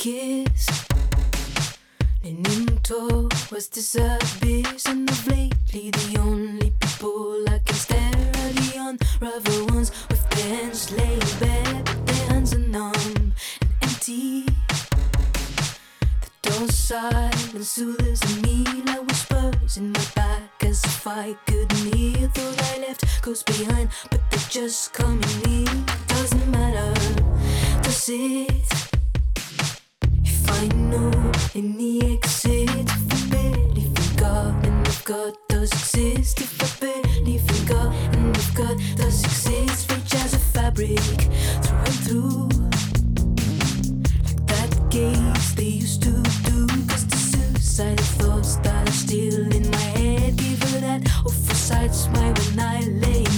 kiss. Leaning towards this abyss, and of lately the only people I can stare are the unravel ones with hands laid bare, but their hands are numb and empty. The door silent soothes me like whispers in my back, as if I couldn't hear. Thought I left goes behind, but they're just coming near. Doesn't matter, does it? I know any exit, if believe in God and if God does exist, if I in God and if God does exist, rich as a fabric through and through. That gaze they used to do, cause the suicidal thoughts that are still in my head give her that oversight smile when I lay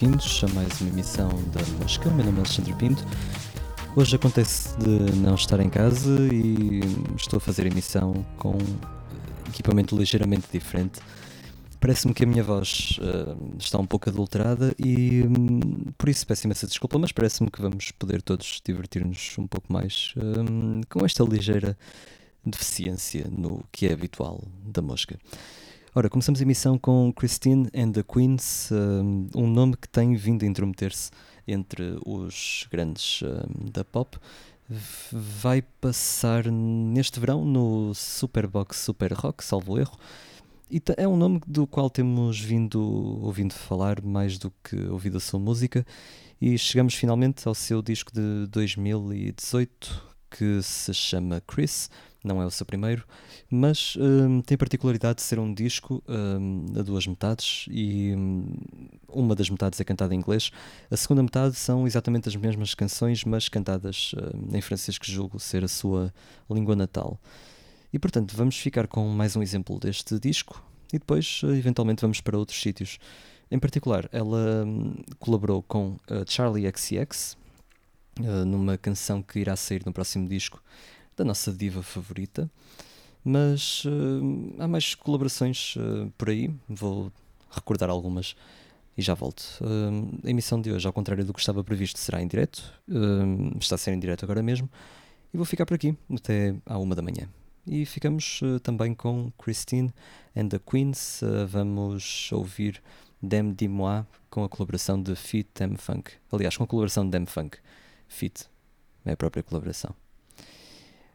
bem-vindos a mais uma emissão da Mosca. Meu nome é Alexandre Pinto. Hoje acontece de não estar em casa e estou a fazer emissão com equipamento ligeiramente diferente. Parece-me que a minha voz eh, está um pouco adulterada e hum, por isso peço imensa desculpa, mas parece-me que vamos poder todos divertir-nos um pouco mais hum, com esta ligeira deficiência no que é habitual da mosca. Ora, começamos a emissão com Christine and the Queens, um, nome que tem vindo a intrometer-se entre os grandes da pop. Vai passar neste verão no Superbox Super Rock, salvo erro. E é um nome do qual temos vindo ouvindo falar mais do que ouvido a sua música. E chegamos finalmente ao seu disco de 2018, que se chama Chris. Não é o seu primeiro, mas hum, tem a particularidade de ser um disco hum, a duas metades e hum, uma das metades é cantada em inglês. A segunda metade são exatamente as mesmas canções, mas cantadas hum, em francês, que julgo ser a sua língua natal. E portanto, vamos ficar com mais um exemplo deste disco e depois, eh, eventualmente, vamos para outros sítios. Em particular, ela hum, colaborou com uh, Charlie XCX uh, numa canção que irá sair no próximo disco da nossa diva favorita. Mas uh, há mais colaborações por aí, vou recordar algumas e já volto. a emissão de hoje, ao contrário do que estava previsto, será em direto, está a ser em direto agora mesmo, e vou ficar por aqui até à uma da manhã. E ficamos também com Christine and the Queens. vamos ouvir Dem Dis-moi com a colaboração de Fit Dem Funk. Aliás, com a colaboração de Dem Funk. Fit é a própria colaboração.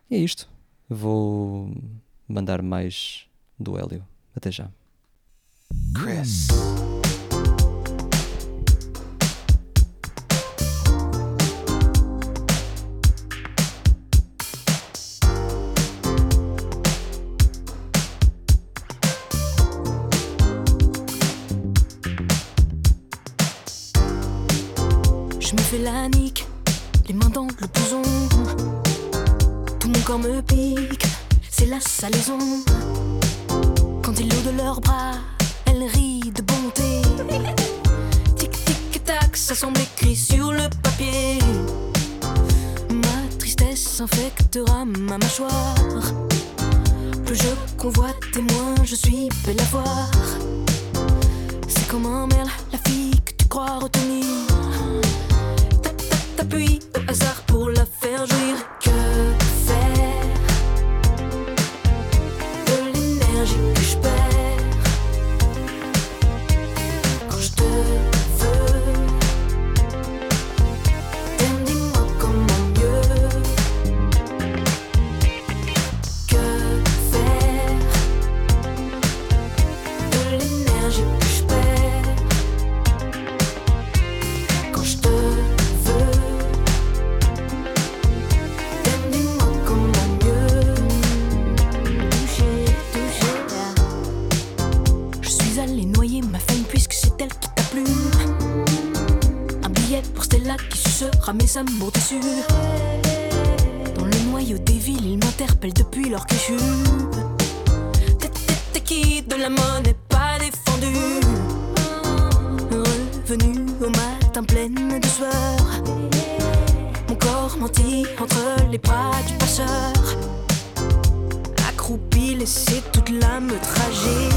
É isto. Vou mandar mais do Hélio. Até já. Chris. Me pique, c'est la salaison. Quand ils l'eau de leurs bras, elle rit de bonté. Tic tic tac, ça semble écrit sur le papier. Ma tristesse infectera ma mâchoire. Plus je convoite et moins je suis belle à voir. C'est comme un merle, la fille que tu crois retenir t'appuies au hasard pour la faire jouir. Dans le noyau des villes, ils m'interpellent depuis leur que T'es qui de la monnaie pas défendu Revenu au matin pleine de sueur. Mon corps menti entre les bras du passeur. Accroupi, laissé toute l'âme tragique.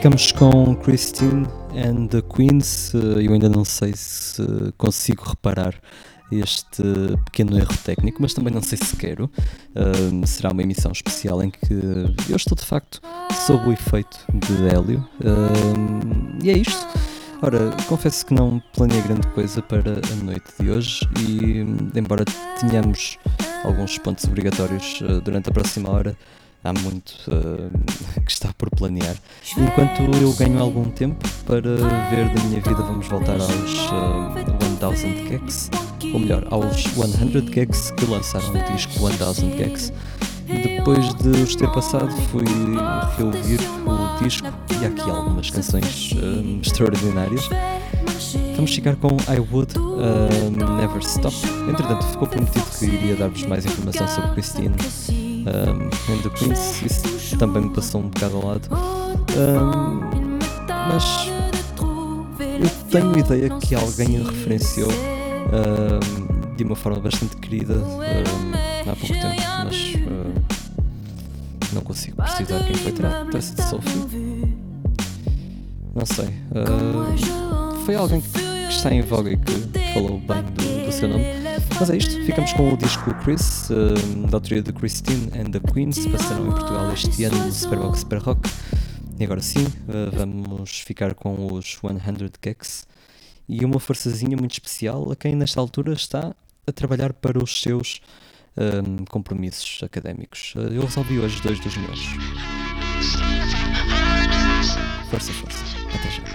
Ficamos com Christine and the Queens. Eh, eu ainda não sei se consigo reparar este pequeno erro técnico, mas também não sei se quero. Uh, será uma emissão especial em que eu estou de facto sob o efeito de Hélio. Uh, e é isto. Ora, confesso que não planeei grande coisa para a noite de hoje e, embora tenhamos alguns pontos obrigatórios uh, durante a próxima hora, há muito uh, que está por planear. Enquanto eu ganho algum tempo para ver da minha vida, vamos voltar aos uh, eh, 1000 Gags, ou melhor, aos 100 Gags que lançaram o disco 1000 Gags. Depois de os ter passado, fui reouvir o disco e há aqui algumas canções uh, extraordinárias. Vamos ficar com I Would uh, Never Stop. Entretanto, ficou prometido que iria dar-vos mais informação sobre Christine um, and Queens, isso também me passou um bocado ao lado. Um, mas eu tenho ideia que alguém a referenciou um, de uma forma bastante querida há pouco tempo, mas não consigo precisar quem foi tratar-se de Sophie. Não sei. Foi alguém que está em voga e que falou bem do, do, seu nome. Mas é isto, ficamos com o disco Chris, uh, da autoria de Christine and the Queens, passaram em Portugal este ano no Superbox Super Rock. E agora sim, uh, vamos ficar com os 100 Gex e uma forçazinha muito especial a quem nesta altura está a trabalhar para os seus um, compromissos académicos. Eu resolvi hoje dois dos meus. Força, força. Até já.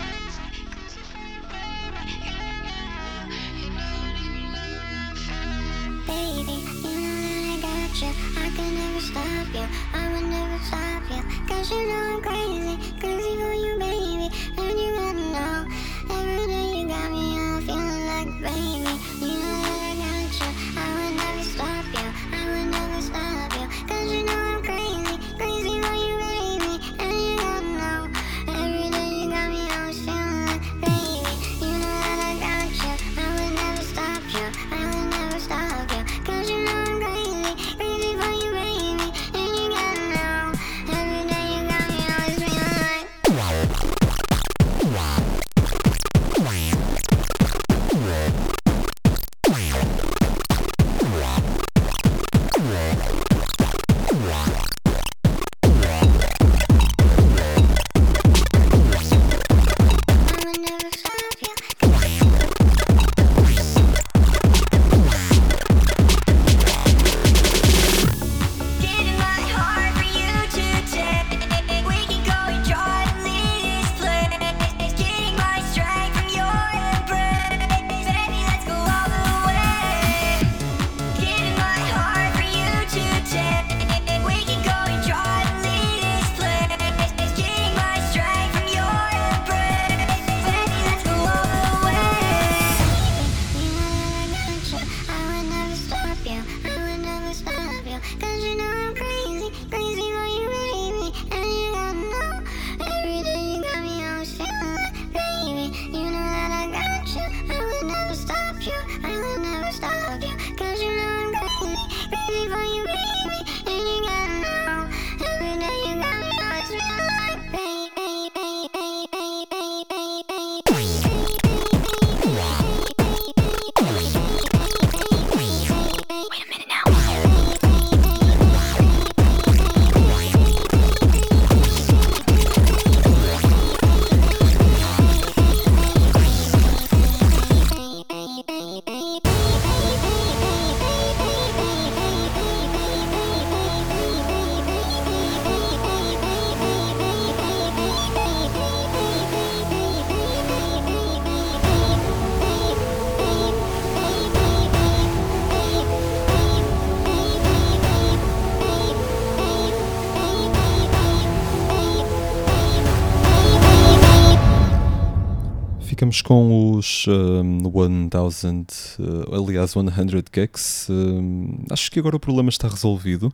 1000, uh, aliás 100 Gex. Um, acho que agora o problema está resolvido,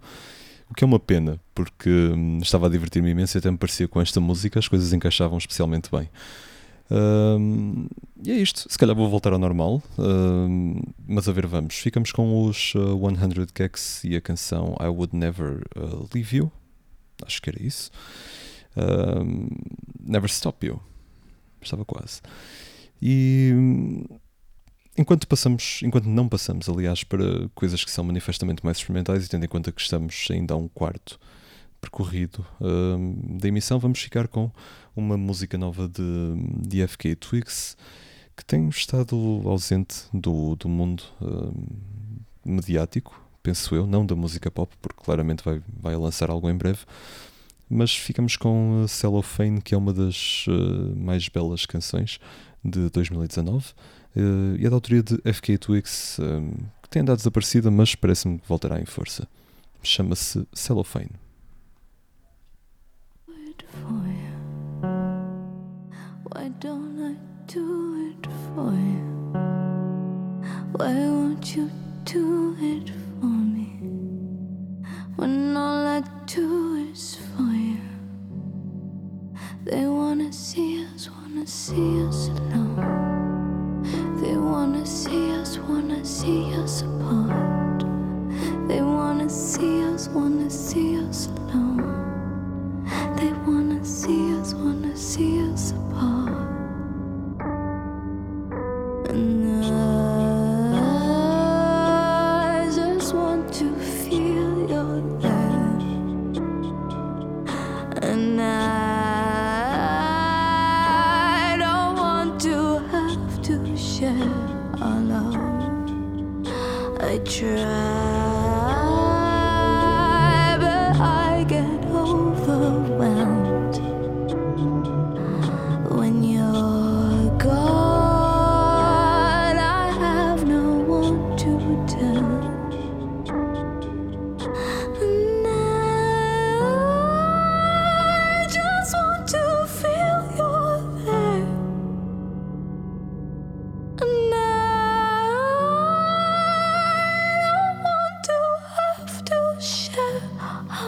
o que é uma pena, porque hum, estava a divertir-me imenso e até me parecia com esta música as coisas encaixavam especialmente bem. Um, e é isto, se calhar vou voltar ao normal, um, mas a ver, vamos. Ficamos com os uh, 100 Gex e a canção I Would Never Leave You, acho que era isso. Um, Never Stop You, estava quase. E hum, enquanto passamos, enquanto não passamos, aliás, para coisas que são manifestamente mais experimentais, e tendo em conta que estamos ainda a um quarto percorrido hum, da emissão, vamos ficar com uma música nova de, de FK Twigs que tem estado ausente do, do mundo hum, mediático, penso eu, não da música pop, porque claramente vai, vai lançar algo em breve. Mas ficamos com uh, Cellophane, que é uma das uh, mais belas canções de 2019 uh, e é da autoria de FK Twigs, um, que tem andado desaparecida, mas parece-me que voltará em força. Chama-se Cellophane. it for you? Why don't I do it for you? Why won't you do it for me? When all tourists for you. They wanna see us, wanna see us alone. They wanna see us, wanna see us apart. They wanna see us, wanna see us alone.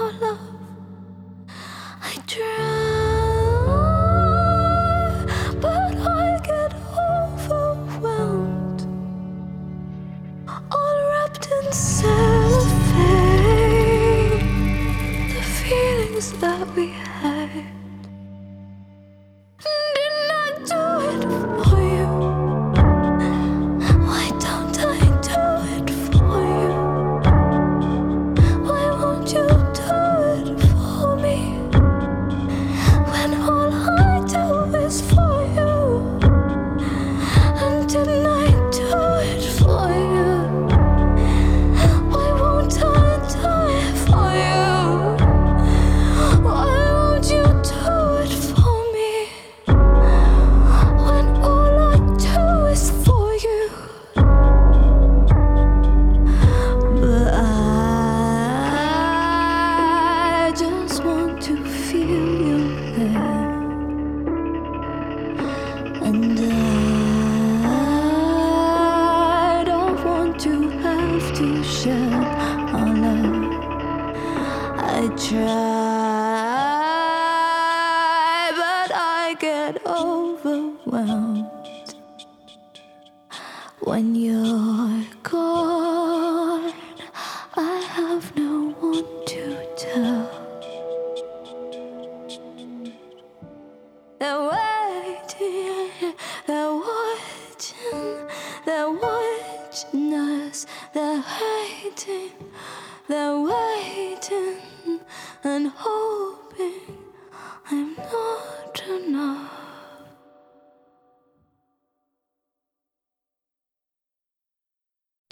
your love. I dream.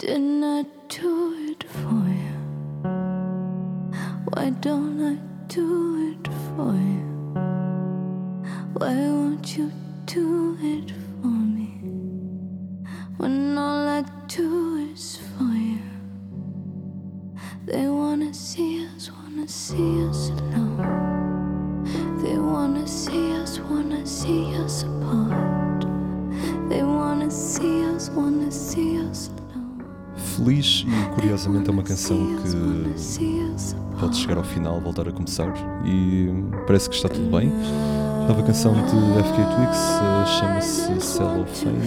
Didn't I do it for you? Why don't I do it for you? Why won't you do it for me? When all I do is for you. They wanna see us, wanna see us alone. They wanna see us, wanna see us apart. They wanna see us, wanna see us alone. Feliz e curiosamente é uma canção que pode chegar ao final, voltar a começar e parece que está tudo bem. Nova canção de FK Twigs eh, chama-se Cellophane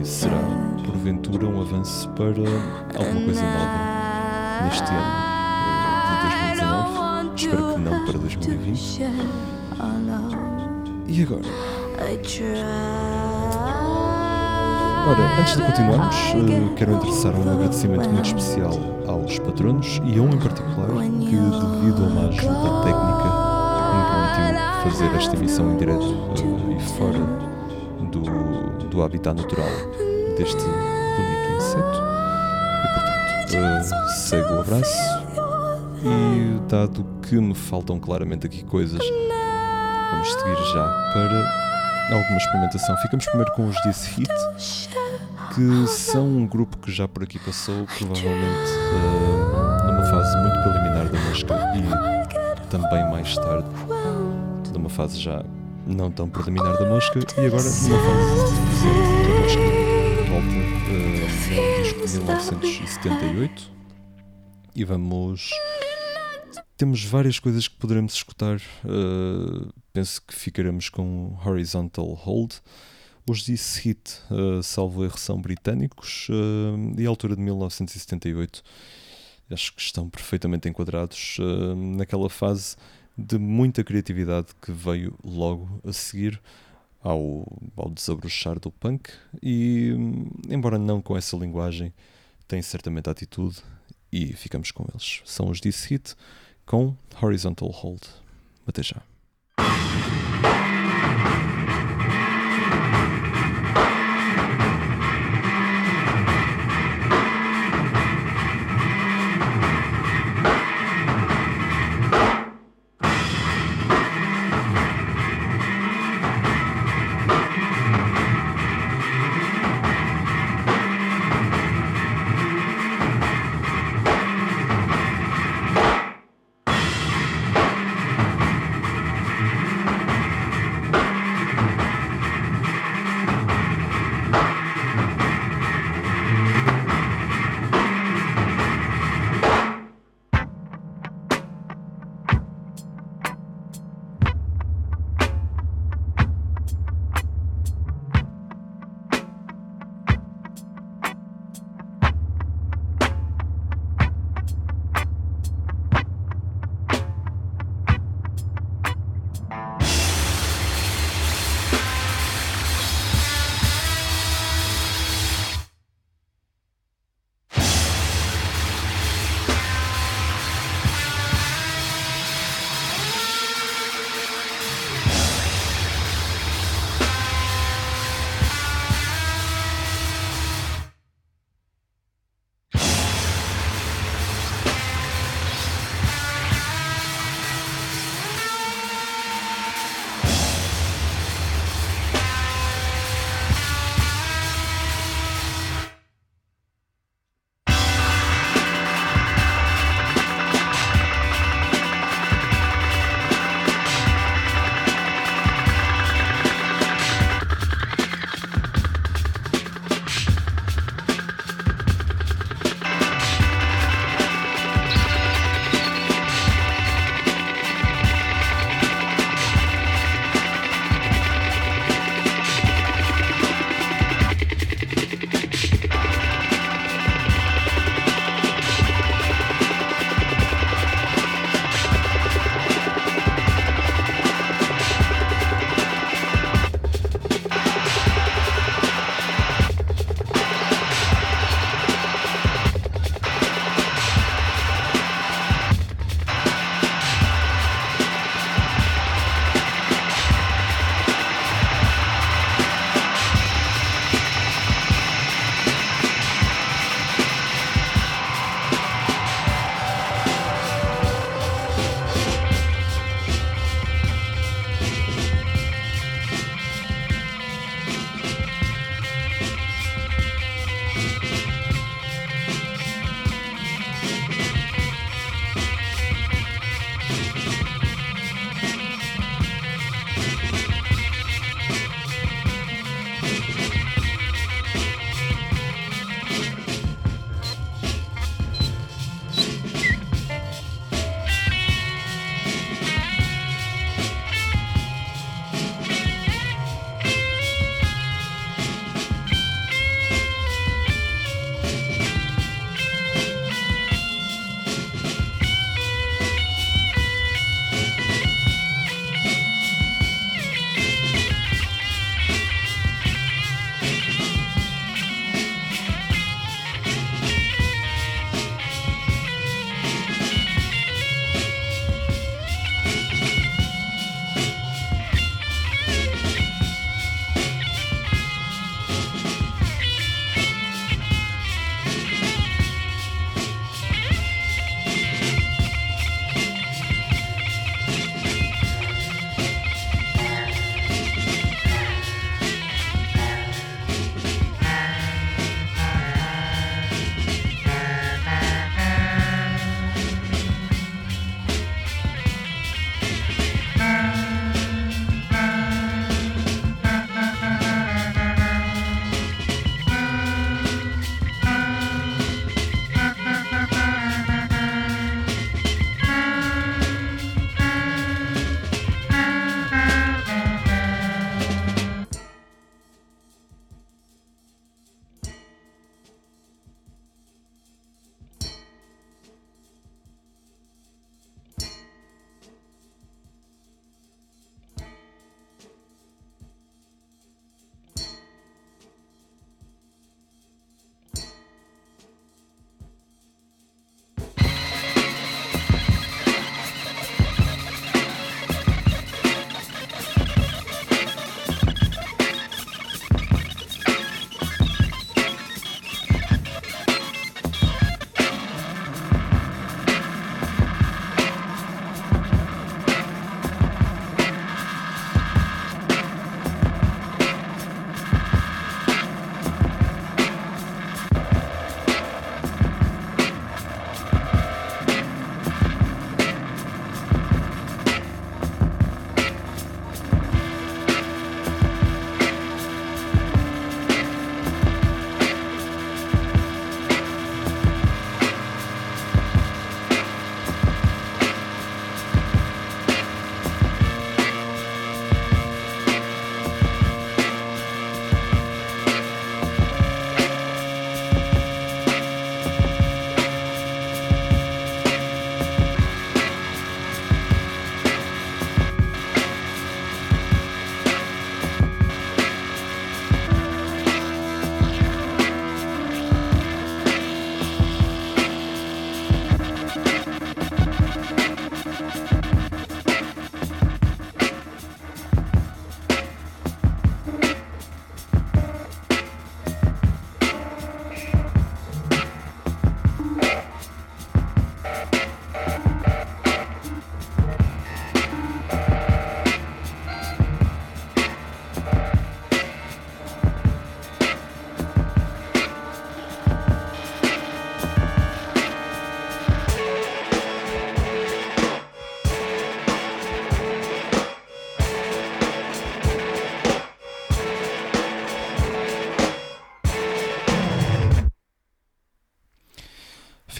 e será porventura um avanço para alguma coisa nova neste ano eh, de 2019. Espero que não para 2020. E agora? Ora, antes de continuarmos, eh, quero endereçar um agradecimento muito especial aos patronos e a um em particular que, devido a uma ajuda técnica, me permitiu fazer esta emissão em direto eh, e fora do, do habitat natural deste bonito inseto. E portanto, eh, segue o abraço e dado que me faltam claramente aqui coisas, vamos seguir já para alguma experimentação. Ficamos primeiro com os This Hit, que são um grupo que já por aqui passou, provavelmente eh, numa fase muito preliminar da música e também mais tarde, numa fase já não tão preliminar da música e agora numa fase recente da música. Volta eh, ao disco de 1978 e vamos temos várias coisas que poderemos escutar. Uh, penso que ficaremos com Horizontal Hold. Os This Hit, uh, salvo erro, são britânicos uh, e à altura de 1978. Acho que estão perfeitamente enquadrados uh, naquela fase de muita criatividade que veio logo a seguir ao, ao desabrochar do punk. E, embora não com essa linguagem, tem certamente atitude e ficamos com eles. São os This Hit com Horizontal Hold. Até já.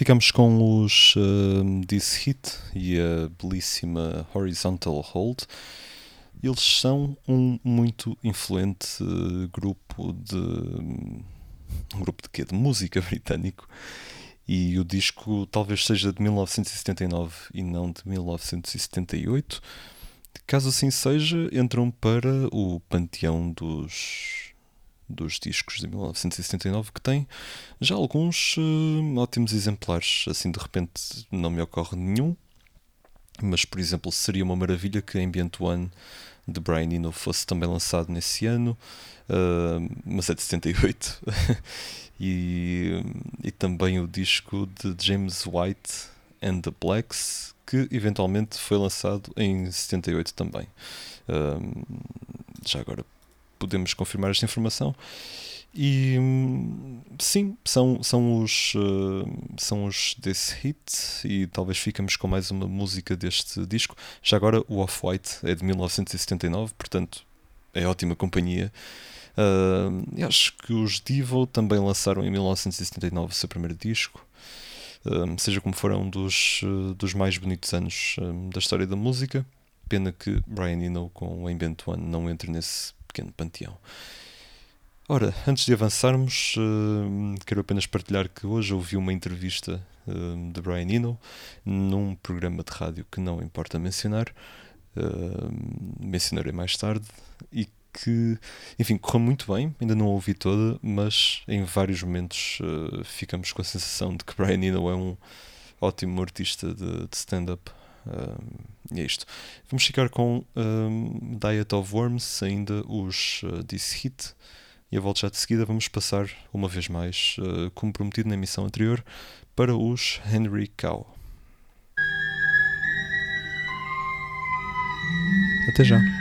Ficamos com os uh, This Hit e a belíssima Horizontal Hold. Eles são um muito influente uh, grupo de. Um grupo de quê? De música britânico. E o disco talvez seja de 1979 e não de 1978. Caso assim seja, entram para o panteão dos dos discos de 1979 que tem já alguns uh, ótimos exemplares. Assim de repente não me ocorre nenhum, mas por exemplo seria uma maravilha que Ambient One de Brian Eno fosse também lançado nesse ano, uh, mas é de 78. e, e também o disco de James White and the Blacks, que eventualmente foi lançado em 78 também. Uh, já agora podemos confirmar esta informação. E sim, são, são, os, uh, são os desse hit e talvez ficamos com mais uma música deste disco. Já agora o Off-White é de 1979, portanto é ótima companhia. Uh, acho que os Divo também lançaram em 1979 o seu primeiro disco. Uh, seja como for, é um dos, dos mais bonitos anos da história da música. Pena que Brian Eno com o Ambient One não entre nesse pequeno panteão. Ora, antes de avançarmos, uh, quero apenas partilhar que hoje ouvi uma entrevista uh, de Brian Eno num programa de rádio que não importa mencionar, uh, mencionarei mais tarde, e que, enfim, correu muito bem, ainda não a ouvi toda, mas em vários momentos ficamos com a sensação de que Brian Eno é um ótimo artista de, de stand-up e é isto. Vamos ficar com um, Diet of Worms, ainda os uh, This Hit. E a volta já de seguida vamos passar, uma vez mais, uh, como prometido na emissão anterior, para os Henry Cow. Até já.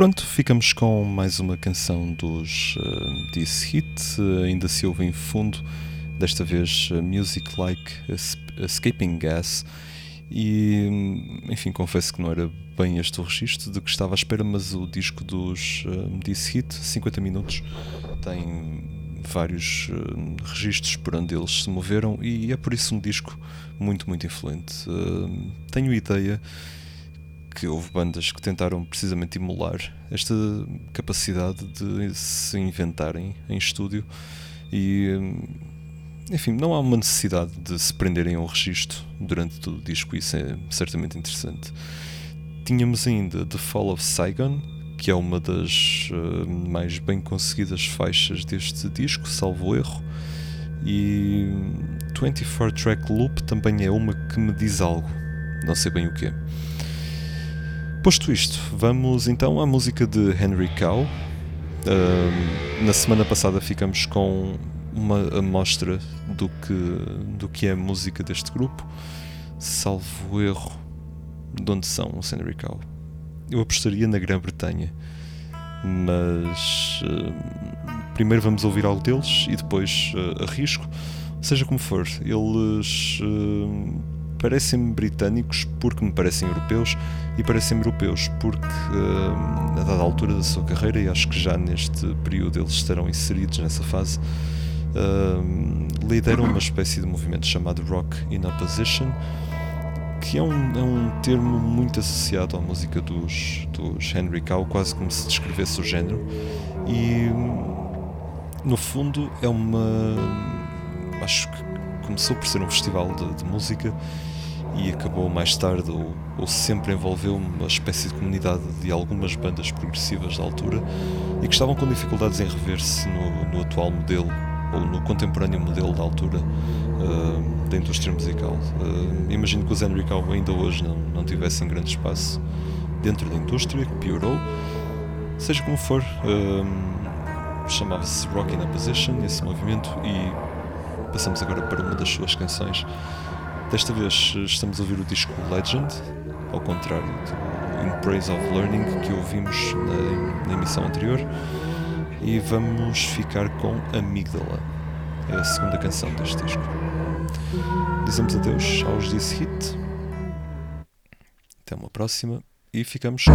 Pronto, ficamos com mais uma canção dos uh, This Hit, uh, ainda se ouve em fundo, desta vez uh, Music Like Escaping Gas. E enfim, confesso que não era bem este o registro de que estava à espera, mas o disco dos uh, This Hit, 50 minutos, tem vários uh, registros por onde eles se moveram e é por isso um disco muito, muito influente. Uh, tenho ideia que houve bandas que tentaram precisamente emular esta capacidade de se inventarem em estúdio e enfim, não há uma necessidade de se prenderem a um registro durante todo o disco, isso é certamente interessante. Tínhamos ainda The Fall of Saigon, que é uma das uh, mais bem conseguidas faixas deste disco, salvo erro, e 24 Track Loop também é uma que me diz algo, não sei bem o que é. Posto isto, vamos então à música de Henry Cow. Uh, na semana passada ficamos com uma amostra do que, do que é a música deste grupo, salvo erro de onde são os Henry Cow. Eu apostaria na Grã-Bretanha, mas uh, primeiro vamos ouvir algo deles e depois uh, arrisco. Seja como for, eles uh, parecem britânicos porque me parecem europeus e parecem europeus porque uh, a dada altura da sua carreira e acho que já neste período eles estarão inseridos nessa fase uh, lideram uma espécie de movimento chamado Rock in Opposition que é um, é um termo muito associado à música dos, dos Henry Cow, quase como se descrevesse o género e no fundo é uma acho que começou por ser um festival de, de música e acabou mais tarde ou, ou, sempre envolveu uma espécie de comunidade de algumas bandas progressivas da altura e que estavam com dificuldades em rever-se no, no, atual modelo ou no contemporâneo modelo da altura uh, da indústria musical. Uh, imagino que os Henry Cow ainda hoje não, não tivessem grande espaço dentro da indústria, que piorou. Seja como for, uh, chamava-se Rock in Opposition, esse movimento, e passamos agora para uma das suas canções. Desta vez estamos a ouvir o disco Legend, ao contrário do In Praise of Learning que ouvimos na, na emissão anterior, e vamos ficar com Amígdala, é a segunda canção deste disco. Dizemos adeus aos This Hit, até uma próxima, e ficamos com.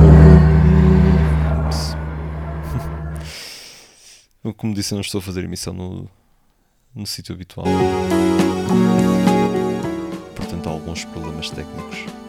Como disse, eu não estou a fazer emissão no, no sítio habitual há alguns problemas técnicos.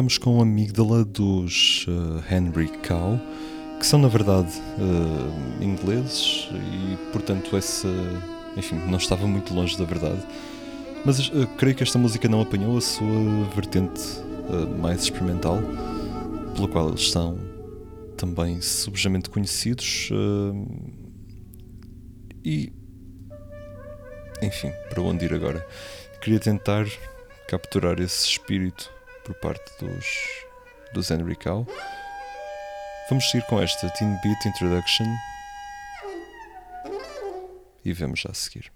Ficamos com amígdala dos eh, Henry Cow, que são na verdade eh, ingleses e portanto essa, enfim, não estava muito longe da verdade. Mas eh, creio que esta música não apanhou a sua vertente mais experimental, pelo qual eles são também subjamente conhecidos. e enfim, para onde ir agora? Queria tentar capturar esse espírito por parte dos, dos Henry Cow. Vamos seguir com esta Teen Beat Introduction e vemos já a seguir.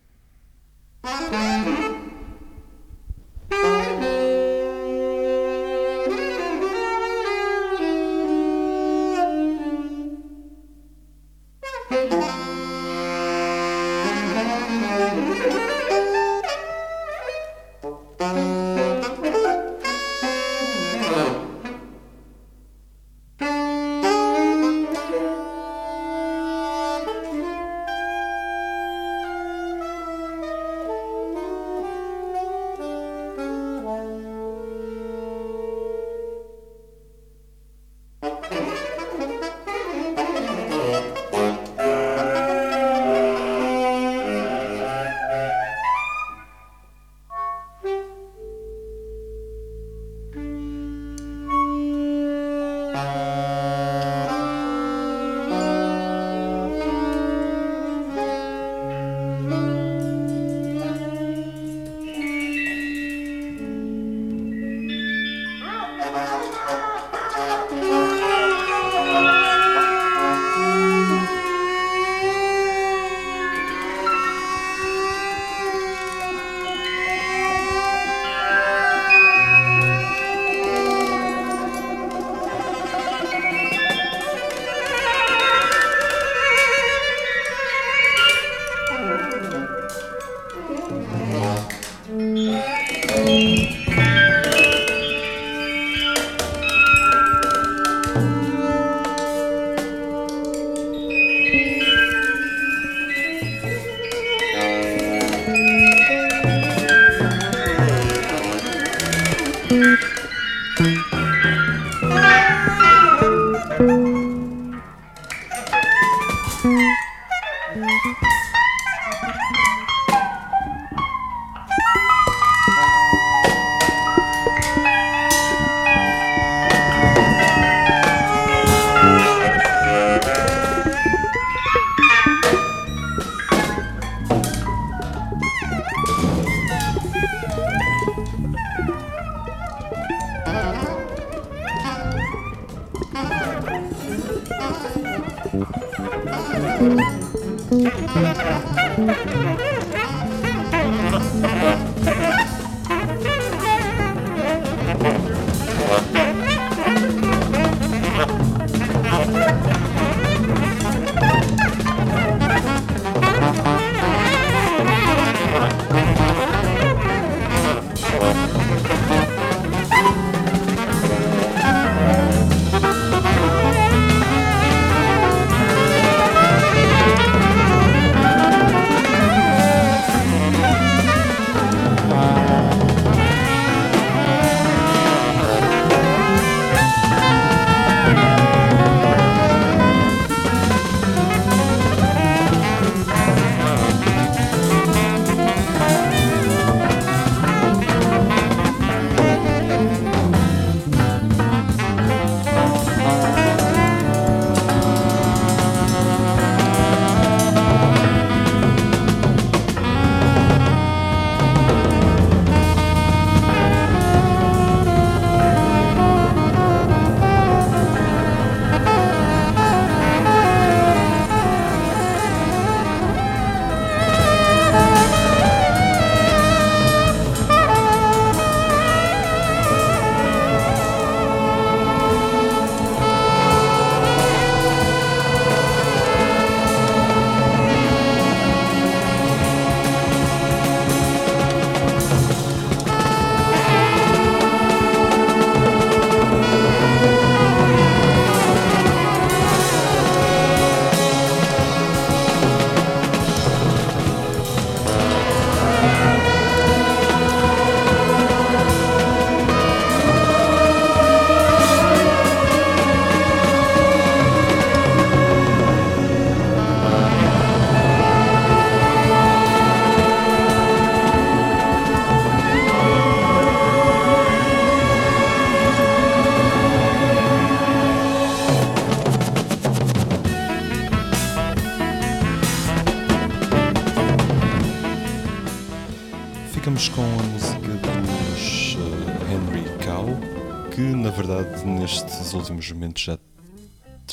Ha ha ha ha ha!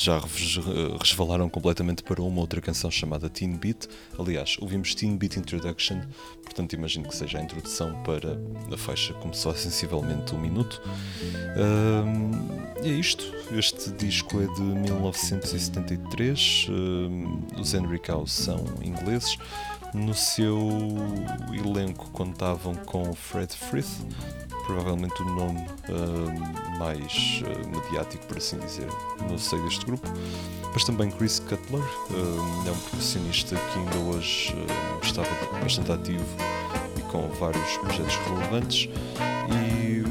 Já eh, resvalaram completamente para uma outra canção chamada Teen Beat. Aliás, ouvimos Teen Beat Introduction, portanto imagino que seja a introdução para a faixa começou sensivelmente um minuto. E é isto. Este disco é de 1973. ahm, os Henry Cow são ingleses. No seu elenco contavam com Fred Frith, provavelmente o nome ahm, mais ah, mediático, por assim dizer, no seio deste grupo. Mas também Chris Cutler, ahm, é um profissionista que ainda hoje estava bastante ativo e com vários projetos relevantes. E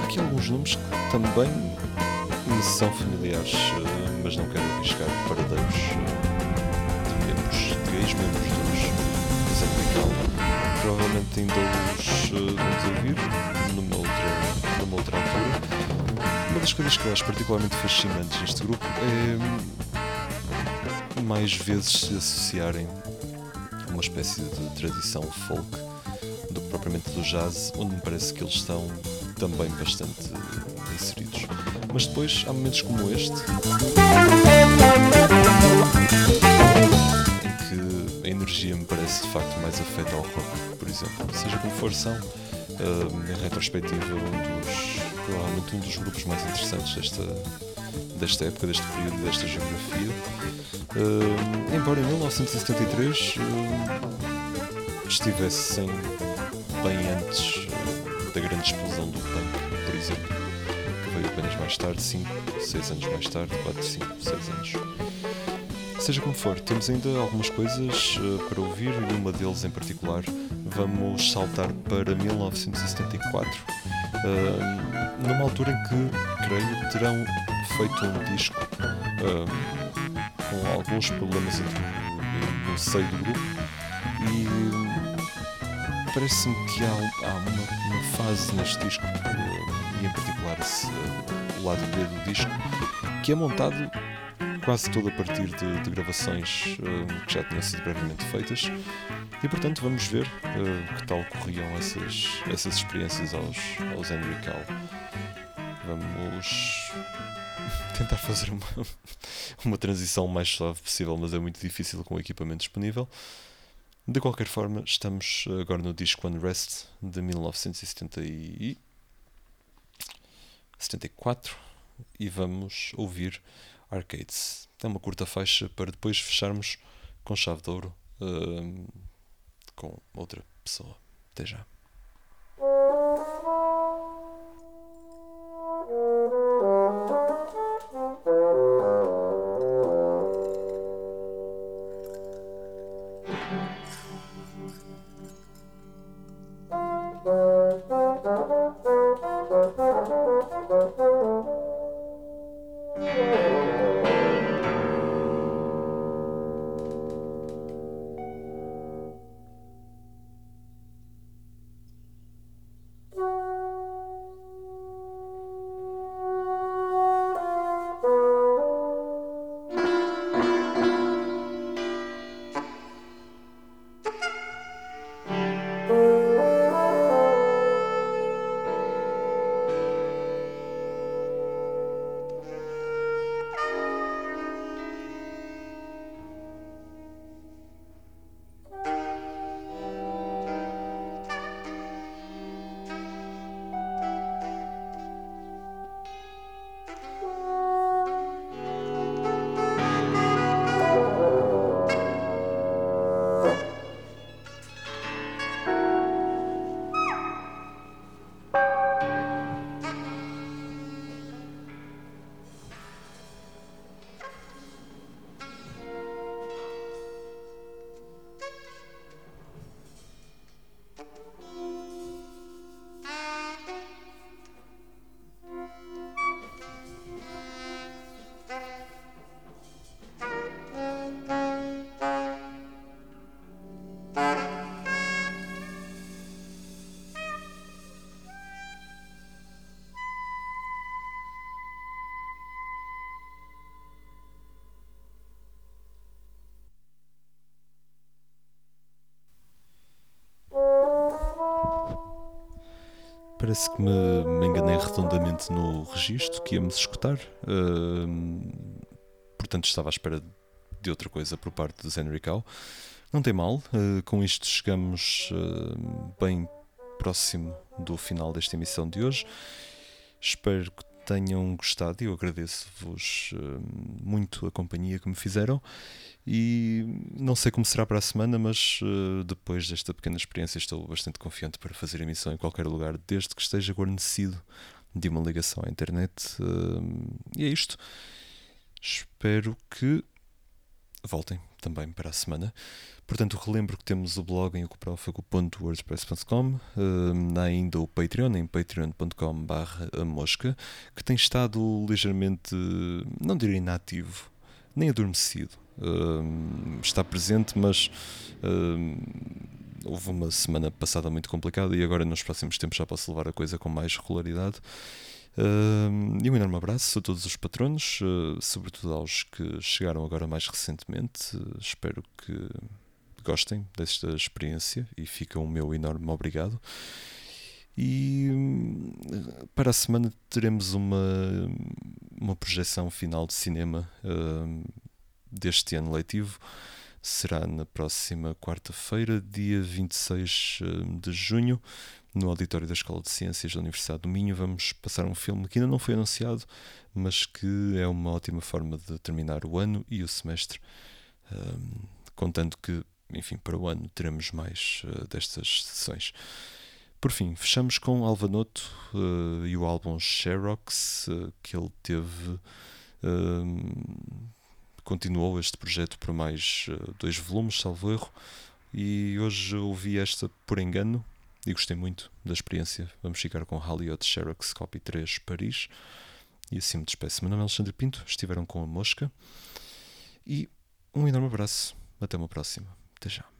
há aqui alguns nomes que também me são familiares, mas não quero arriscar paradeiros de membros, de ex-membros dos, Anglicão. Provavelmente ainda os vamos ouvir numa outra altura. Uma das coisas que eu acho particularmente fascinantes neste grupo é mais vezes se associarem a uma espécie de tradição folk do que propriamente do jazz, onde me parece que eles estão também bastante inseridos. Mas depois há momentos como este em que a energia me parece de facto mais afeta ao rock, por exemplo. Seja como for, são em retrospectiva um dos, provavelmente um dos grupos mais interessantes desta, desta época, deste período, desta geografia. Eh, embora em 1973 eh, estivessem bem antes eh, da grande explosão do punk, por exemplo, que veio apenas mais tarde, 5, 6 anos mais tarde, 4, 5, 6 anos. Seja como for, temos ainda algumas coisas para ouvir e uma deles em particular. Vamos saltar para 1974, eh, numa altura em que, creio, terão feito um disco eh, com alguns problemas no seio do grupo e parece-me que há, há uma, uma fase neste disco, eh, e em particular esse, o lado B do disco, que é montado quase todo a partir de, de gravações eh, que já tinham sido previamente feitas. E portanto vamos ver eh, que tal corriam essas, essas experiências aos, aos Henry Cow. Vamos tentar fazer uma, uma transição mais suave possível, mas é muito difícil com o equipamento disponível. De qualquer forma, estamos agora no disco Unrest de 1974 e vamos ouvir Arcades. É uma curta faixa para depois fecharmos com chave de ouro hum, com outra pessoa. Até já. Parece que me, me enganei redondamente no registro que íamos escutar. Ahm, portanto, estava à espera de outra coisa por parte dos Henry Cow. Não tem mal, ah, com isto chegamos ah, bem próximo do final desta emissão de hoje. Espero que tenham gostado e eu agradeço-vos ah, muito a companhia que me fizeram. E não sei como será para a semana, mas eh, depois desta pequena experiência estou bastante confiante para fazer emissão em qualquer lugar, desde que esteja guarnecido de uma ligação à internet. eh, e é isto. Espero que voltem também para a semana. Portanto, relembro que temos o blog em ocuprofago.wordpress.com, há ainda o Patreon em patreon.com.br mosca, que tem estado ligeiramente, não direi inativo, nem adormecido. Hum, está presente, mas hum, houve uma semana passada muito complicada e agora nos próximos tempos já posso levar a coisa com mais regularidade. Hum, e um enorme abraço a todos os patronos, eh, sobretudo aos que chegaram agora mais recentemente. Eh, espero que gostem desta experiência e fica o meu enorme obrigado. E hum, para a semana teremos uma, uma projeção final de cinema hum, deste ano letivo. Será na próxima quarta-feira, dia 26 hum, de junho, no auditório da Escola de Ciências da Universidade do Minho. Vamos passar um filme que ainda não foi anunciado, mas que é uma ótima forma de terminar o ano e o semestre, hum, contando que, enfim, para o ano teremos mais uh, destas sessões. Por fim, fechamos com Alvanoto uh, e o álbum Xerox, uh, que ele teve. continuou este projeto por mais dois volumes, salvo erro, e hoje ouvi esta por engano e gostei muito da experiência. Vamos ficar com Halliot Xerox Copy 3 Paris. E assim me despeço. Meu nome é Alexandre Pinto, estiveram com a Mosca. E um enorme abraço. Até uma próxima. Até já.